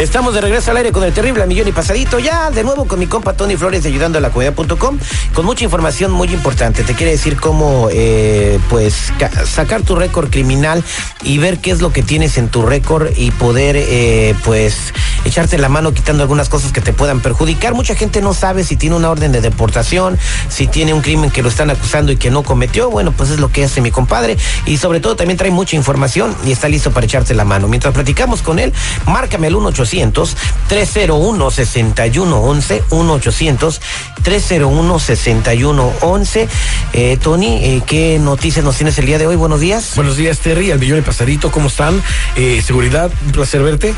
Estamos de regreso al aire con el terrible millón y pasadito. Ya de nuevo con mi compa Tony Flores de ayudando a la comunidad.com con mucha información muy importante. Te quiere decir cómo eh, pues ca- sacar tu récord criminal y ver qué es lo que tienes en tu récord y poder eh, pues echarte la mano quitando algunas cosas que te puedan perjudicar. Mucha gente no sabe si tiene una orden de deportación, si tiene un crimen que lo están acusando y que no cometió. Bueno, pues es lo que hace mi compadre y sobre todo también trae mucha información y está listo para echarte la mano. Mientras platicamos con él, márcame al 1-800-301-6111, 1-800-301-6111. Eh, Tony, eh, ¿qué noticias nos tienes el día de hoy? Buenos días. Buenos días, Terry, al millón y pasadito, ¿cómo están? Eh, seguridad, un placer verte.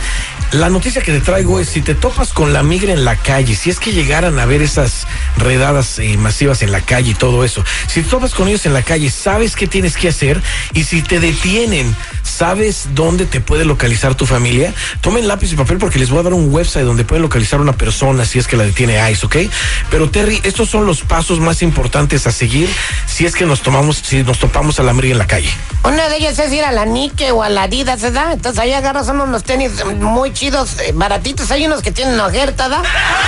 La noticia que te traigo es si te topas con la migra en la calle, si es que llegaran a ver esas redadas eh, masivas en la calle y todo eso, si te topas con ellos en la calle, sabes qué tienes que hacer y si te detienen, sabes dónde te puede localizar tu familia, tomen lápiz y papel porque les voy a dar un website donde pueden localizar a una persona si es que la detiene ICE, ¿ok? Pero Terry, estos son los pasos más importantes a seguir si es que nos tomamos, si nos topamos a la migra en la calle. Una de ellas es ir a la Nike o a la Adidas, ¿verdad? Entonces ahí agarras unos tenis muy chidos, eh, baratitos. Hay unos que tienen ojerta, ¿verdad?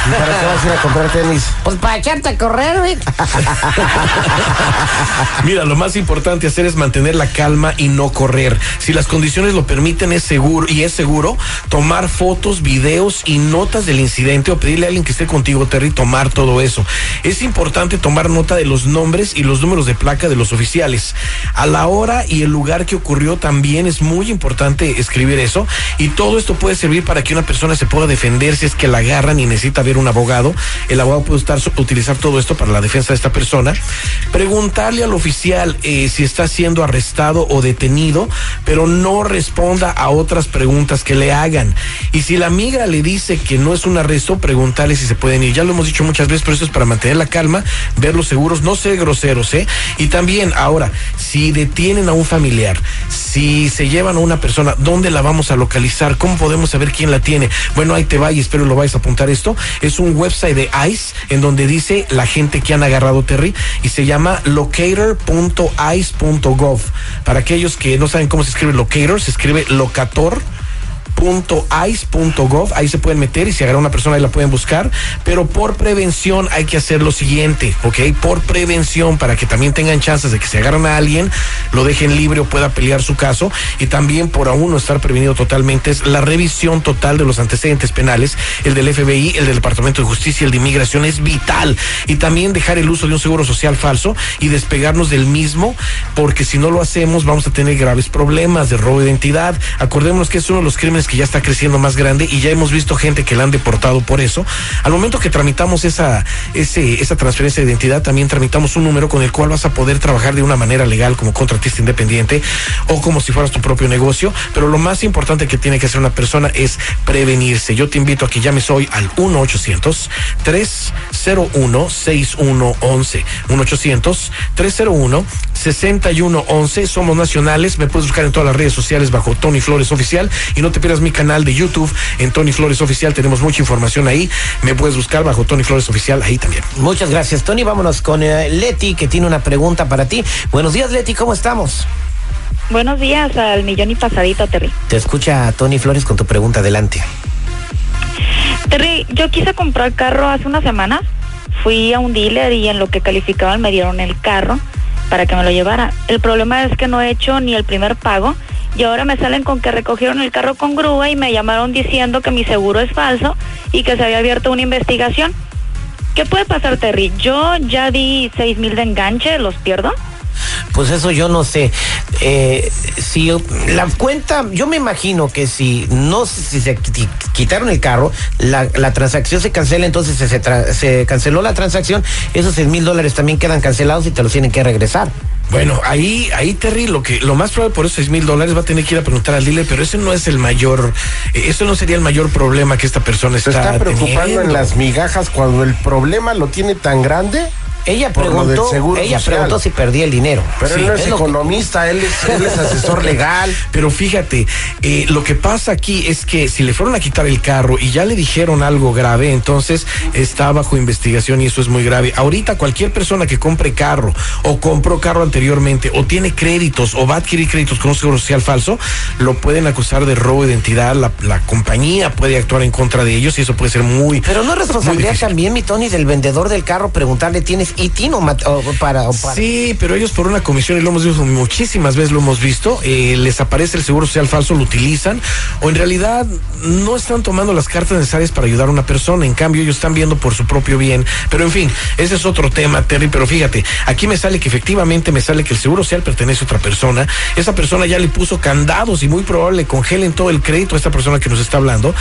¿Y para qué vas a ir a comprar tenis? Pues para echarte a correr, güey. Mira, lo más importante hacer es mantener la calma y no correr. Si las condiciones lo permiten, es seguro y es seguro tomar fotos, videos y notas del incidente o pedirle a alguien que esté contigo, Terry, tomar todo eso. Es importante tomar nota de los nombres y los números de placa de los oficiales. A la hora y el lugar que ocurrió también es muy importante escribir eso y todo esto puede servir para que una persona se pueda defender si es que la agarran y necesita ver un abogado. El abogado puede estar, utilizar todo esto para la defensa de esta persona. Preguntarle al oficial eh, si está siendo arrestado o detenido, pero no responda a otras preguntas que le hagan. Y si la migra le dice que no es un arresto, preguntarle si se pueden ir. Ya lo hemos dicho muchas veces, pero eso es para mantener la calma, verlos seguros, no ser groseros, ¿eh? Y también, ahora, si detienen a un familiar, si se llevan a una persona, ¿dónde la vamos a localizar? ¿Cómo podemos saber quién la tiene? Bueno, ahí te va y espero lo vais a apuntar esto. Es un website de ICE en donde dice la gente que han agarrado Terry y se llama locator.ice.gov. Para aquellos que no saben cómo se escribe locator, se escribe locator ice.gov, ahí se pueden meter y si agarra una persona ahí la pueden buscar, pero por prevención hay que hacer lo siguiente, ¿ok? Por prevención, para que también tengan chances de que se agarran a alguien, lo dejen libre o pueda pelear su caso, y también por aún no estar prevenido totalmente, es la revisión total de los antecedentes penales, el del FBI, el del Departamento de Justicia, el de Inmigración, es vital, y también dejar el uso de un seguro social falso y despegarnos del mismo, porque si no lo hacemos vamos a tener graves problemas de robo de identidad. Acordémonos que es uno de los crímenes que ya está creciendo más grande y ya hemos visto gente que la han deportado por eso. Al momento que tramitamos esa, esa transferencia de identidad, también tramitamos un número con el cual vas a poder trabajar de una manera legal como contratista independiente o como si fueras tu propio negocio. Pero lo más importante que tiene que hacer una persona es prevenirse. Yo te invito a que llames hoy al 1-800-301-6111. 1-800-301-6111. Somos nacionales. Me puedes buscar en todas las redes sociales bajo Tony Flores Oficial y no te pierdas mi canal de YouTube en Tony Flores Oficial. Tenemos mucha información ahí. Me puedes buscar bajo Tony Flores Oficial ahí también. Muchas gracias, Tony. Vámonos con eh, Leti, que tiene una pregunta para ti. Buenos días, Leti, ¿cómo estamos? Buenos días al millón y pasadito, Terry. Te escucha Tony Flores con tu pregunta. Adelante. Terry, yo quise comprar carro hace unas semanas. Fui a un dealer y en lo que calificaban me dieron el carro para que me lo llevara. El problema es que no he hecho ni el primer pago y ahora me salen con que recogieron el carro con grúa y me llamaron diciendo que mi seguro es falso y que se había abierto una investigación. ¿Qué puede pasar, Terry? Yo ya di seis mil de enganche, ¿los pierdo? Pues eso yo no sé. Eh, si la cuenta, yo me imagino que si no si se qui- quitaron el carro, la, la transacción se cancela, entonces se, se, tra- se canceló la transacción, esos seis mil dólares también quedan cancelados y te los tienen que regresar. Bueno, ahí, ahí Terry, lo que, lo más probable por esos seis mil dólares va a tener que ir a preguntar al dealer, pero ese no es el mayor, eh, eso no sería el mayor problema que esta persona Se está, está preocupando teniendo. en las migajas cuando el problema lo tiene tan grande. Ella preguntó, seguro ella social. preguntó si perdía el dinero. Pero Sí, él no es, que- economista, él es, él es asesor legal. Pero fíjate, eh, lo que pasa aquí es que si le fueron a quitar el carro y ya le dijeron algo grave, entonces está bajo investigación y eso es muy grave. Ahorita cualquier persona que compre carro o compró carro anteriormente o tiene créditos o va a adquirir créditos con un seguro social falso, lo pueden acusar de robo de identidad. La, la compañía puede actuar en contra de ellos y eso puede ser muy. Pero no es responsabilidad también, mi Tony, del vendedor del carro preguntarle, ¿tienes ITIN o, mat- o para, para- Sí, pero ellos por una comisión, y lo hemos visto muchísimas veces, lo hemos visto, eh, les aparece el seguro social falso, lo utilizan, o en realidad no están tomando las cartas necesarias para ayudar a una persona, en cambio ellos están viendo por su propio bien. Pero en fin, ese es otro tema, Terry, pero fíjate, aquí me sale que efectivamente me sale que el seguro social pertenece a otra persona, esa persona ya le puso candados y muy probable le congelen todo el crédito a esta persona que nos está hablando.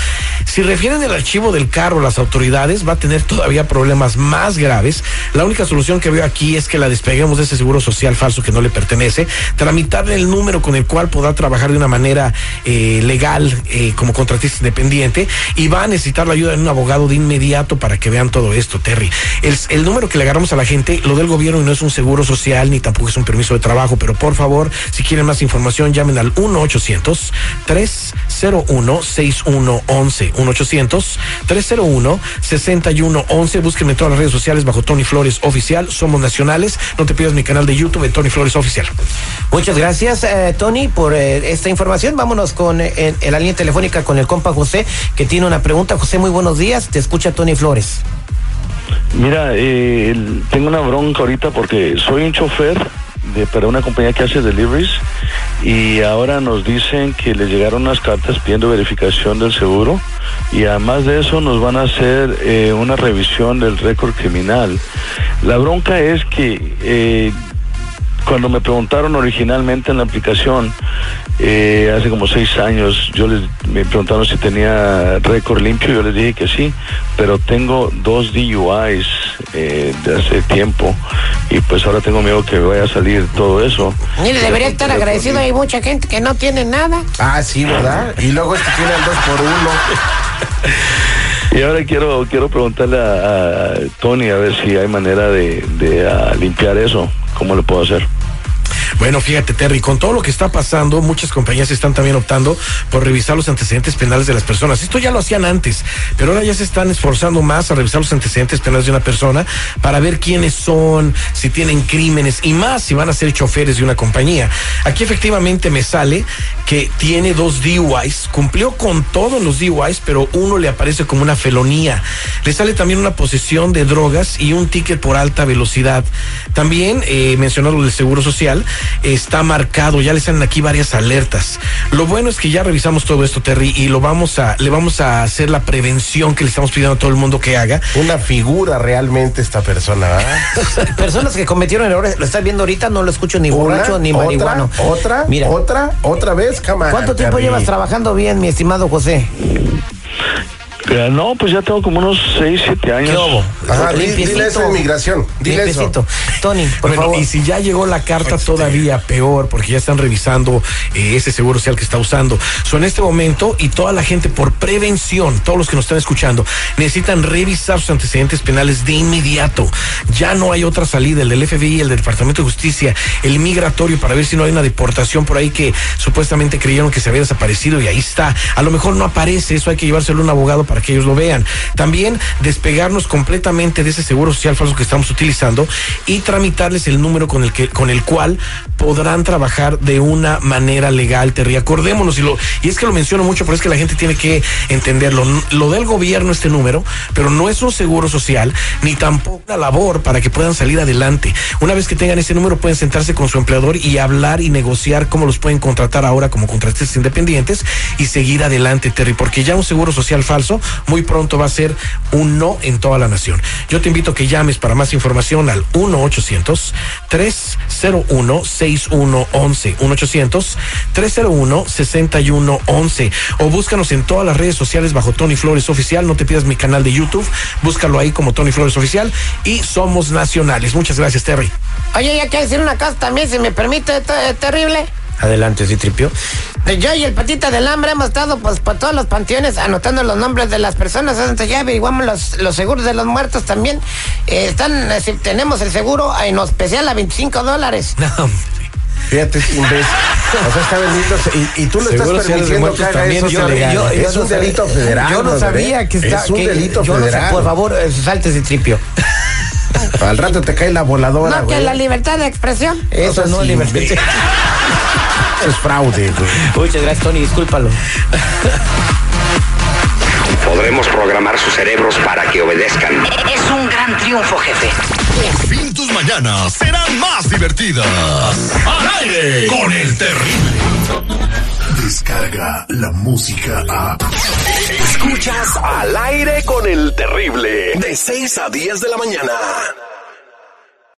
Si refieren el archivo del carro las autoridades, va a tener todavía problemas más graves. La única solución que veo aquí es que la despeguemos de ese seguro social falso que no le pertenece, tramitarle el número con el cual podrá trabajar de una manera eh, legal eh, como contratista independiente y va a necesitar la ayuda de un abogado de inmediato para que vean todo esto, Terry. El, número que le agarramos a la gente, lo del gobierno y no es un seguro social ni tampoco es un permiso de trabajo, pero por favor, si quieren más información, llamen al 1-800-301-6111. 1-800-301-6111. Búsquenme en todas las redes sociales bajo Tony Flores Oficial. Somos nacionales. No te pierdas mi canal de YouTube de Tony Flores Oficial. Muchas gracias, eh, Tony, por eh, esta información. Vámonos con eh, en, la línea telefónica con el compa José, que tiene una pregunta. José, muy buenos días. Te escucha Tony Flores. Mira, eh, tengo una bronca ahorita porque soy un chofer de, para una compañía que hace deliveries y ahora nos dicen que le llegaron unas cartas pidiendo verificación del seguro y además de eso nos van a hacer eh, una revisión del récord criminal. La bronca es que eh, cuando me preguntaron originalmente en la aplicación, eh, hace como seis años, yo les me preguntaron si tenía récord limpio, yo les dije que sí, pero tengo dos DUIs eh, de hace tiempo y pues ahora tengo miedo que vaya a salir todo eso. Mire, debería estar agradecido. Hay mucha gente que no tiene nada. Ah, sí, ¿verdad? Y luego este tiene el dos por uno. Y ahora quiero quiero preguntarle a, Tony a ver si hay manera de, de, limpiar eso, cómo lo puedo hacer. Bueno, fíjate, Terry, con todo lo que está pasando, muchas compañías están también optando por revisar los antecedentes penales de las personas. Esto ya lo hacían antes, pero ahora ya se están esforzando más a revisar los antecedentes penales de una persona para ver quiénes son, si tienen crímenes y más si van a ser choferes de una compañía. Aquí efectivamente me sale que tiene dos DUIs, cumplió con todos los DUIs, pero uno le aparece como una felonía. Le sale también una posesión de drogas y un ticket por alta velocidad. También eh, mencionado del Seguro Social, está marcado, ya le salen aquí varias alertas. Lo bueno es que ya revisamos todo esto, Terry, y lo vamos a, le vamos a hacer la prevención que le estamos pidiendo a todo el mundo que haga. Una figura realmente esta persona, ¿verdad? Personas que cometieron errores, lo estás viendo ahorita, no lo escucho ni borracho ni otra, marihuano. Otra, Mira, otra, otra vez, cámara. ¿cuánto tiempo Terry. llevas trabajando bien, mi estimado José? Eh, no, pues ya tengo como unos 6, 7 años. ¿Qué hubo? Ajá, dile eso de inmigración. Dile eso. Tony, por Bueno, favor. y si ya llegó la carta todavía peor, porque ya están revisando eh, ese seguro social que está usando. So, en este momento, y toda la gente por prevención, todos los que nos están escuchando, necesitan revisar sus antecedentes penales de inmediato. Ya no hay otra salida, el del FBI, el del Departamento de Justicia, el migratorio, para ver si no hay una deportación por ahí que supuestamente creyeron que se había desaparecido y ahí está. A lo mejor no aparece, eso hay que llevárselo a un abogado para que ellos lo vean. También despegarnos completamente de ese seguro social falso que estamos utilizando y tramitarles el número con el que con el cual podrán trabajar de una manera legal, Terry. Acordémonos, y, es que lo menciono mucho, pero es que la gente tiene que entenderlo. Lo del gobierno este número, pero no es un seguro social, ni tampoco una labor para que puedan salir adelante. Una vez que tengan ese número, pueden sentarse con su empleador y hablar y negociar cómo los pueden contratar ahora como contratistas independientes y seguir adelante, Terry, porque ya un seguro social falso muy pronto va a ser un no en toda la nación. Yo te invito a que llames para más información al 1-800-301-6111. 1-800-301-6111. O búscanos en todas las redes sociales bajo Tony Flores Oficial. No te pidas mi canal de YouTube. Búscalo ahí como Tony Flores Oficial. Y somos nacionales. Muchas gracias, Terry. Oye, ya quiero decir una cosa también, si me permite, te- terrible. Adelante, Citripio. Yo y el patita del hambre hemos estado pues por todos los panteones anotando los nombres de las personas. Entonces ya averiguamos los, los seguros de los muertos también. Eh, están, eh, si tenemos el seguro en especial a 25 dólares. No, Fíjate, es imbécil. O sea, está vendiendo. Y, y tú Seguro estás permitiendo que haga también eso. es o sea, ilegal. yo- es no un sabía- delito federal. Yo no sabía ¿eh? que está. Es un que- delito yo no sé, federal. por favor, eh, salte, Citripio. Al rato te cae la voladora. No, que güey. la libertad de expresión. Eso sea, no, sí, libertad. Eso es fraude. Muchas gracias, Tony, discúlpalo. Podremos programar sus cerebros para que obedezcan. Es un gran triunfo, jefe. Por fin tus mañanas serán más divertidas. Al aire con el terrible. Descarga la música a. Escuchas al aire con el terrible. De 6 a 10 de la mañana.